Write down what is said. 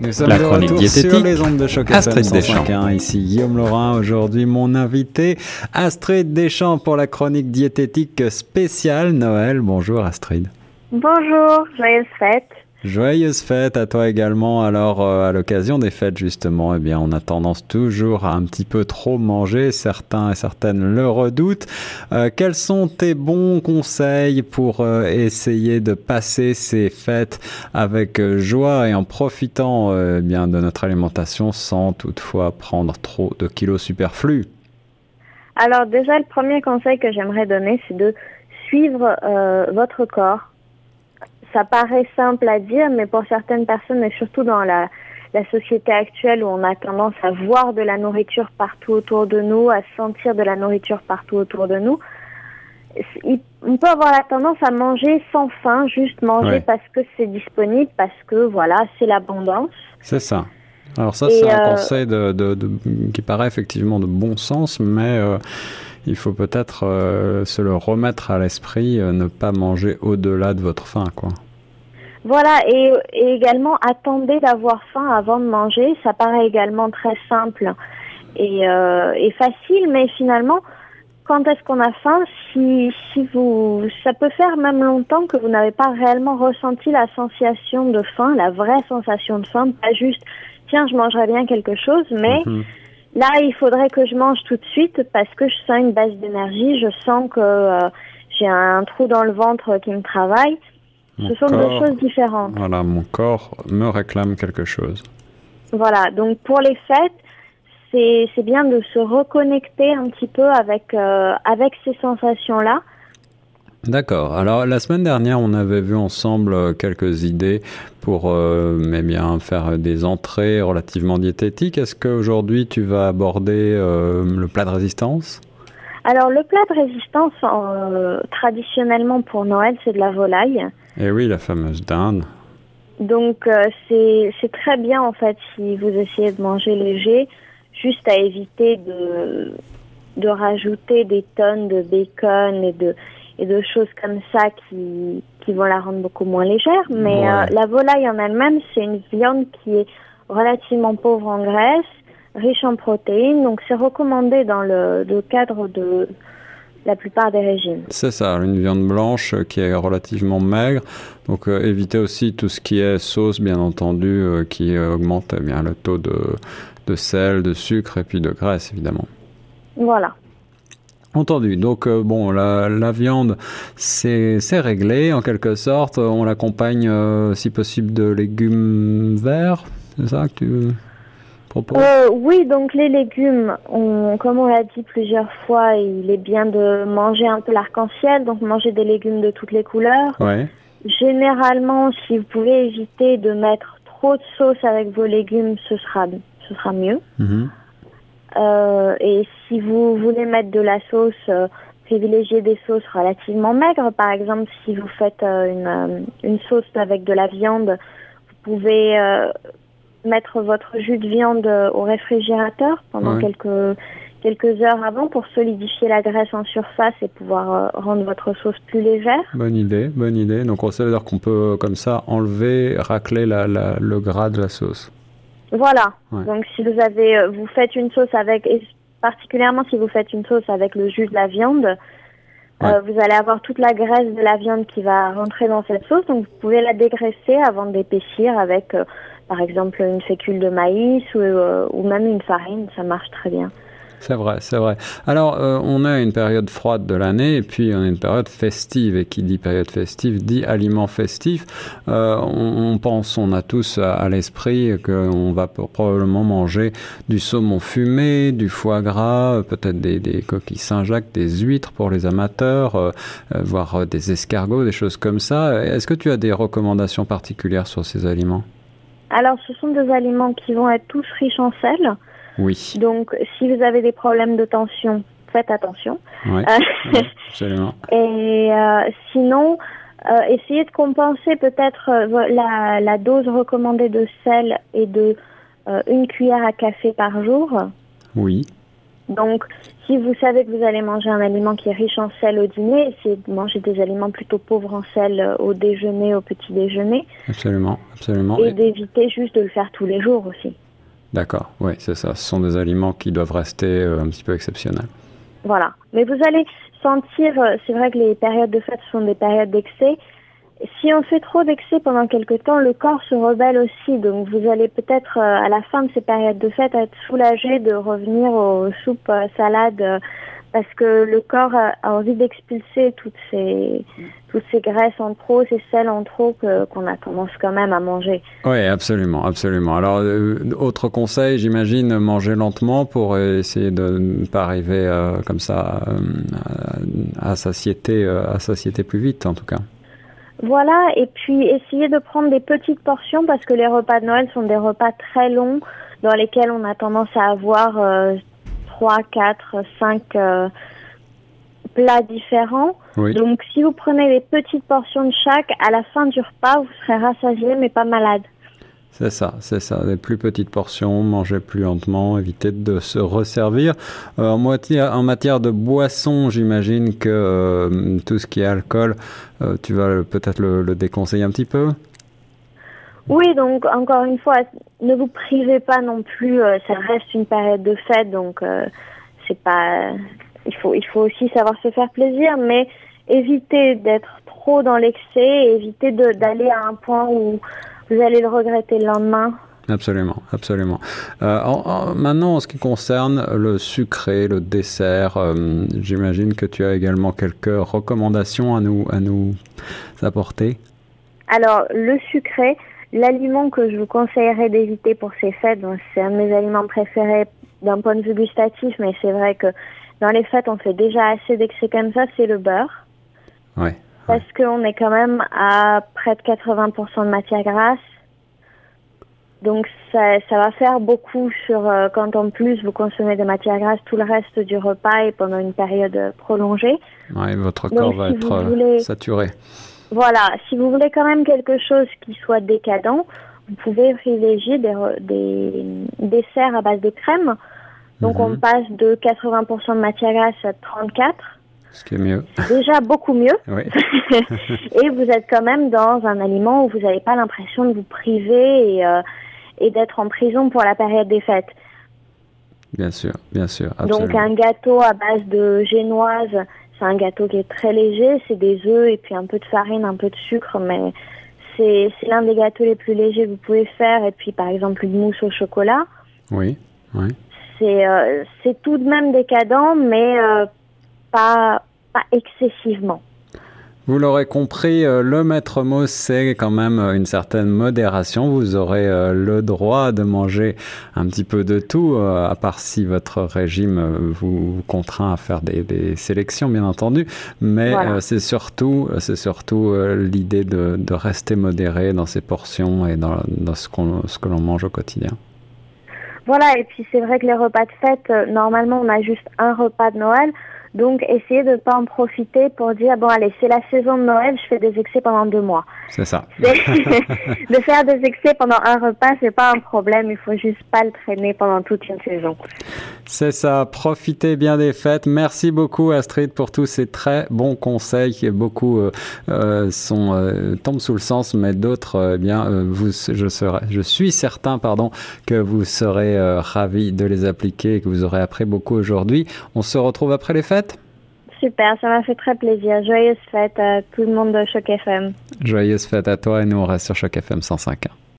Nous sommes de retour sur les ondes de choc Astrid Deschamps. Ici Guillaume Laurin, aujourd'hui mon invité Astrid Deschamps pour la chronique diététique spéciale Noël. Bonjour Astrid. Bonjour, joyeuse fête. Joyeuse fête à toi également. Alors, euh, à l'occasion des fêtes, justement, eh bien, on a tendance toujours à un petit peu trop manger. Certains et certaines le redoutent. Euh, quels sont tes bons conseils pour euh, essayer de passer ces fêtes avec joie et en profitant eh bien de notre alimentation sans toutefois prendre trop de kilos superflus? Alors, déjà, le premier conseil que j'aimerais donner, c'est de suivre votre corps ça paraît simple à dire, mais pour certaines personnes, et surtout dans la, la société actuelle où on a tendance à voir de la nourriture partout autour de nous, à sentir de la nourriture partout autour de nous, on peut avoir la tendance à manger sans faim, juste manger parce que c'est disponible, parce que voilà, c'est l'abondance. C'est ça. Alors ça, c'est un euh, conseil de, de, qui paraît effectivement de bon sens, mais euh, il faut peut-être euh, se le remettre à l'esprit, euh, ne pas manger au-delà de votre faim, quoi. Voilà, et, également attendez d'avoir faim avant de manger. Ça paraît également très simple et, euh, et facile, mais finalement, quand est-ce qu'on a faim si, si vous, ça peut faire même longtemps que vous n'avez pas réellement ressenti la sensation de faim, la vraie sensation de faim, pas juste tiens je mangerais bien quelque chose, mais mhm. Là, il faudrait que je mange tout de suite parce que je sens une baisse d'énergie, je sens que euh, j'ai un trou dans le ventre qui me travaille. Ce sont deux choses différentes. Voilà, mon corps me réclame quelque chose. Voilà, donc pour les fêtes, c'est bien de se reconnecter un petit peu avec, euh, avec ces sensations-là D'accord. Alors la semaine dernière, on avait vu ensemble euh, quelques idées pour euh, bien faire des entrées relativement diététiques. Est-ce qu'aujourd'hui tu vas aborder euh, le plat de résistance? Alors le plat de résistance, traditionnellement pour Noël, c'est de la volaille. Eh oui, la fameuse dinde. Donc c'est très bien en fait si vous essayez de manger léger, juste à éviter de de rajouter des tonnes de bacon et de et de choses comme ça qui, qui vont la rendre beaucoup moins légère. Mais euh, la volaille en elle-même, c'est une viande qui est relativement pauvre en graisse, riche en protéines, donc c'est recommandé dans le, cadre de la plupart des régimes. C'est ça, une viande blanche qui est relativement maigre. Donc euh, évitez aussi tout ce qui est sauce, bien entendu, euh, qui augmente eh bien le taux de, de sel, de sucre et puis de graisse, évidemment. Voilà. Entendu. Donc euh, bon, la, la viande, c'est réglé en quelque sorte. On l'accompagne, euh, si possible, de légumes verts. C'est ça que tu proposes? Euh, Oui, donc les légumes, on, comme on l'a dit plusieurs fois, il est bien de manger un peu l'arc-en-ciel, donc manger des légumes de toutes les couleurs. Ouais. Généralement, si vous pouvez éviter de mettre trop de sauce avec vos légumes, ce sera, ce sera mieux. Mm euh, et si vous voulez mettre de la sauce, euh, privilégiez des sauces relativement maigres. Par exemple, si vous faites euh, une, euh, une, sauce avec de la viande, vous pouvez mettre votre jus de viande au réfrigérateur pendant quelques quelques heures avant pour solidifier la graisse en surface et pouvoir rendre votre sauce plus légère. Bonne idée, bonne idée. Donc ça veut dire qu'on peut comme ça enlever, racler la, la, le gras de la sauce. Voilà. Donc si vous avez, euh, vous faites une sauce avec, et particulièrement si vous faites une sauce avec le jus de la viande, euh, vous allez avoir toute la graisse de la viande qui va rentrer dans cette sauce. Donc vous pouvez la dégraisser avant d'épaissir avec, euh, par exemple, une fécule de maïs ou, ou même une farine. Ça marche très bien. C'est vrai, c'est vrai. Alors, euh, on a une période froide de l'année et puis on a une période festive. Et qui dit période festive dit aliment festif. Euh, on, pense, on a tous à, l'esprit qu'on va probablement manger du saumon fumé, du foie gras, peut-être des, coquilles Saint-Jacques, des huîtres pour les amateurs, euh, voire des escargots, des choses comme ça. Est-ce que tu as des recommandations particulières sur ces aliments? Alors, ce sont des aliments qui vont être tous riches en sel. Oui. Donc, si vous avez des problèmes de tension, faites attention. Oui, absolument. Et euh, sinon, euh, essayez de compenser peut-être euh, la, la, dose recommandée de sel et de une cuillère à café par jour. Oui. Donc, si vous savez que vous allez manger un aliment qui est riche en sel au dîner, essayez de manger des aliments plutôt pauvres en sel euh, au déjeuner, au petit déjeuner. Absolument, absolument. Et, d'éviter juste de le faire tous les jours aussi. D'accord, oui, c'est ça. Ce sont des aliments qui doivent rester euh, un petit peu exceptionnels. Voilà. Mais vous allez sentir, euh, c'est vrai que les périodes de fête sont des périodes d'excès, si on fait trop d'excès pendant quelque temps, le corps se rebelle aussi. Donc vous allez peut-être euh, à la fin de ces périodes de fête être soulagé de revenir aux soupes, salades, parce que le corps a, envie d'expulser toutes ces toutes ces graisses en trop, ces sels en trop qu'on a tendance quand même à manger. Oui, absolument, absolument. Alors autre conseil, j'imagine manger lentement pour essayer de ne pas arriver comme ça à satiété à satiété plus vite en tout cas. Voilà, et puis essayer de prendre des petites portions parce que les repas de Noël sont des repas très longs dans lesquels on a tendance à avoir euh, 3, 4, 5 plats différents. Donc si vous prenez des petites portions de chaque, à la fin du repas, vous serez rassasié mais pas malade. C'est ça, c'est ça. Des plus petites portions, manger plus lentement, éviter de se resservir. Euh, en, en, matière de boisson, j'imagine que euh, tout ce qui est alcool, euh, tu vas peut-être le, déconseiller un petit peu? Oui, donc encore une fois, ne vous privez pas non plus. ça reste une période de fête, donc c'est pas. Il faut, il faut aussi savoir se faire plaisir, mais évitez d'être trop dans l'excès, évitez d'aller à un point où vous allez le regretter le lendemain. Absolument, absolument. Euh, maintenant, en ce qui concerne le sucré, le dessert, euh, j'imagine que tu as également quelques recommandations à nous, à nous apporter. Alors, le sucré, l'aliment que je vous conseillerais d'éviter pour ces fêtes, c'est un de mes aliments préférés d'un point de vue gustatif, mais c'est vrai que dans les fêtes, on fait déjà assez d'excès comme ça, c'est le beurre. Oui. Parce qu'on est quand même à près de 80% de matière grasse. Donc ça, ça va faire beaucoup sur euh, quand en plus vous consommez de matière grasse tout le reste du repas et pendant une période prolongée. Oui, votre corps va être euh, saturé. Voilà, si vous voulez quand même quelque chose qui soit décadent, vous pouvez privilégier des, des desserts à base de crème. Donc on mhm. passe de 80% de matière grasse à 34. Ce qui est mieux. Déjà beaucoup mieux. et vous êtes quand même dans un aliment où vous n'avez pas l'impression de vous priver et, euh, et d'être en prison pour la période des fêtes. Bien sûr, bien sûr. Donc un gâteau à base de génoise, c'est un gâteau qui est très léger, c'est des œufs et puis un peu de farine, un peu de sucre, mais c'est l'un des gâteaux les plus légers que vous pouvez faire. Et puis par exemple une mousse au chocolat. Oui, oui. C'est euh, tout de même décadent, mais euh, pas, pas excessivement. Vous l'aurez compris, euh, le maître mot, c'est quand même euh, une certaine modération. Vous aurez euh, le droit de manger un petit peu de tout, à part si votre régime vous contraint à faire des, sélections, bien entendu. Mais c'est surtout, c'est surtout l'idée de, de, rester modéré dans ses portions et dans, dans ce, qu'on, ce que l'on mange au quotidien. Voilà, et puis c'est vrai que les repas de fête, normalement, on a juste un repas de Noël. Donc, essayez de ne pas en profiter pour dire, bon, allez, c'est la saison de Noël, je fais des excès pendant deux mois. C'est ça. de faire des excès pendant un repas, c'est pas un problème, il faut juste pas le traîner pendant toute une saison. C'est ça, profitez bien des fêtes. Merci beaucoup Astrid pour tous ces très bons conseils qui beaucoup euh, euh, sont euh, tombent sous le sens, mais d'autres, eh bien, vous, je serai, je suis certain, pardon, que vous serez ravis de les appliquer et que vous aurez appris beaucoup aujourd'hui. On se retrouve après les fêtes. Super, ça m'a fait très plaisir. Joyeuse fête à tout le monde de Choc FM. Joyeuse fête à toi et nous on reste sur Choc FM 105.1.